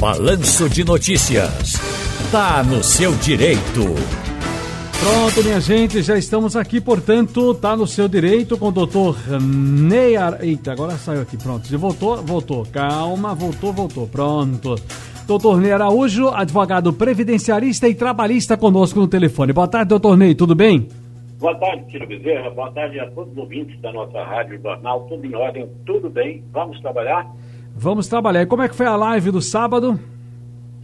Balanço de Notícias. Tá no seu direito. Pronto, minha gente, já estamos aqui, portanto, tá no seu direito com o doutor Neyar. Eita, agora saiu aqui, pronto. Já voltou, voltou. Calma, voltou, voltou. Pronto. Doutor Ney Araújo, advogado previdenciarista e trabalhista conosco no telefone. Boa tarde, doutor Ney, tudo bem? Boa tarde, Tiro Bezerra. Boa tarde a todos os ouvintes da nossa Rádio Jornal. Tudo em ordem, tudo bem. Vamos trabalhar? Vamos trabalhar. E como é que foi a live do sábado?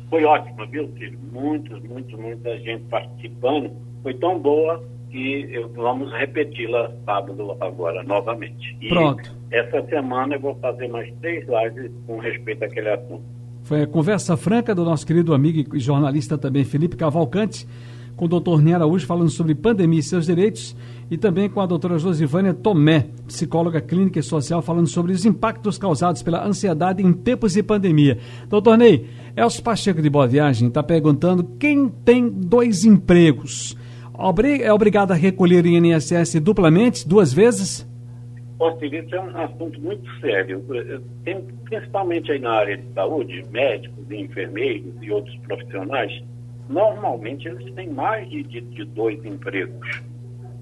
Foi ótima, viu, Tiro? Muitos, muitos, muita gente participando. Foi tão boa que eu, vamos repeti-la sábado agora, novamente. E Pronto. essa semana eu vou fazer mais três lives com respeito àquele assunto. Foi a conversa franca do nosso querido amigo e jornalista também, Felipe Cavalcante com o doutor Ney Araújo falando sobre pandemia e seus direitos e também com a doutora Josivânia Tomé, psicóloga clínica e social, falando sobre os impactos causados pela ansiedade em tempos de pandemia. Doutor Ney, Elcio Pacheco de Boa Viagem está perguntando quem tem dois empregos é obrigado a recolher o INSS duplamente, duas vezes? Isso é um assunto muito sério. Tem, principalmente aí na área de saúde, médicos enfermeiros e outros profissionais, normalmente eles têm mais de, de, de dois empregos.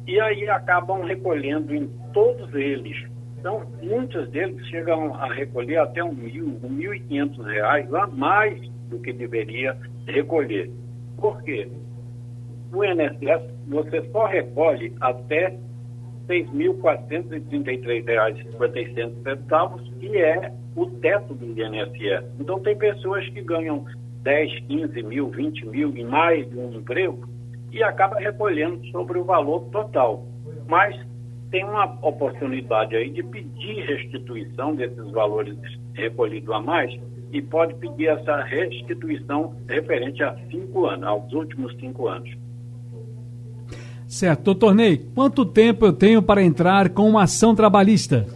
E aí acabam recolhendo em todos eles. Então, muitos deles chegam a recolher até um mil, um mil e quinhentos reais a mais do que deveria recolher. Por quê? O INSS, você só recolhe até R$ 6.433,56, que é o teto do INSS. Então, tem pessoas que ganham 10, 15 mil, 20 mil em mais de um emprego e acaba recolhendo sobre o valor total. Mas tem uma oportunidade aí de pedir restituição desses valores recolhidos a mais e pode pedir essa restituição referente a cinco anos, aos últimos cinco anos. Certo. Doutor Ney, quanto tempo eu tenho para entrar com uma ação trabalhista?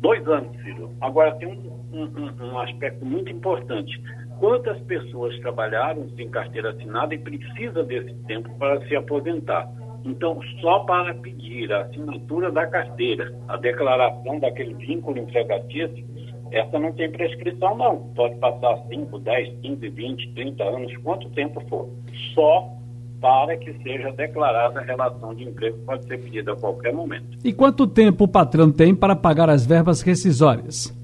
Dois anos, filho. Agora tem um, um, um aspecto muito importante quantas pessoas trabalharam sem carteira assinada e precisa desse tempo para se aposentar. Então, só para pedir a assinatura da carteira, a declaração daquele vínculo empregatício, essa não tem prescrição, não. Pode passar 5, 10, 15, 20, 30 anos, quanto tempo for. Só para que seja declarada a relação de emprego, pode ser pedida a qualquer momento. E quanto tempo o patrão tem para pagar as verbas rescisórias?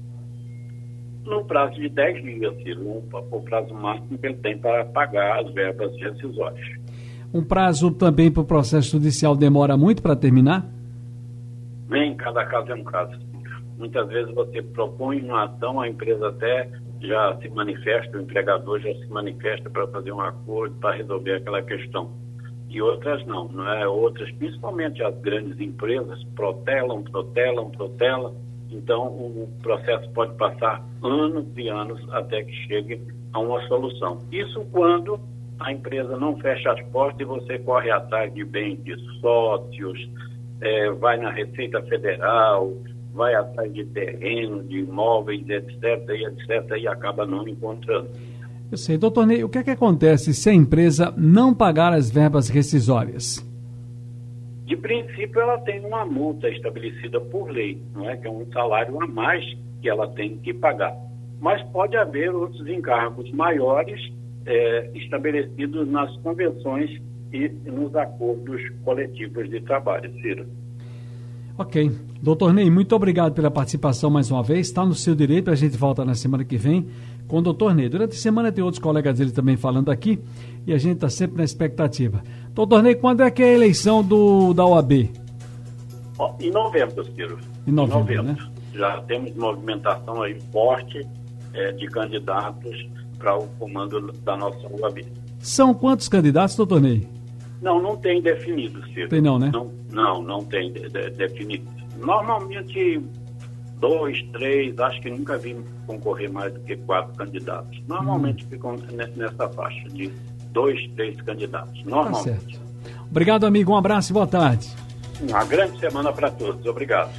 No prazo de 10 dias, Ciro, o prazo máximo que ele tem para pagar as verbas rescisórias. Um prazo também para o processo judicial demora muito para terminar? Nem, cada caso é um caso. Muitas vezes você propõe uma ação, a empresa até já se manifesta, o empregador já se manifesta para fazer um acordo, para resolver aquela questão. E outras não, não é? Outras, principalmente as grandes empresas, protelam, protelam, protelam, então, o processo pode passar anos e anos até que chegue a uma solução. Isso quando a empresa não fecha as portas e você corre atrás de bens de sócios, é, vai na Receita Federal, vai atrás de terreno, de imóveis, etc., e etc., e acaba não encontrando. Eu sei. Doutor Ney, o que é que acontece se a empresa não pagar as verbas rescisórias? De princípio, ela tem uma multa estabelecida por lei, não é? que é um salário a mais que ela tem que pagar. Mas pode haver outros encargos maiores é, estabelecidos nas convenções e nos acordos coletivos de trabalho, Ciro. Ok. Doutor Ney, muito obrigado pela participação mais uma vez. Está no seu direito, a gente volta na semana que vem com o doutor Ney. Durante a semana tem outros colegas dele também falando aqui e a gente está sempre na expectativa. Doutor Ney, quando é que é a eleição do, da OAB? Oh, em novembro, Ciro. Em novembro, em novembro. Né? Já temos movimentação aí forte é, de candidatos para o comando da nossa OAB. São quantos candidatos, doutor Ney? Não, não tem definido, Ciro. Tem não, né? Não, não, não tem de, de, definido. Normalmente dois, três, acho que nunca vi concorrer mais do que quatro candidatos. Normalmente hum. ficam nessa faixa de dois, três candidatos. Tá normalmente. Tá Obrigado, amigo. Um abraço e boa tarde. Uma grande semana para todos. Obrigado.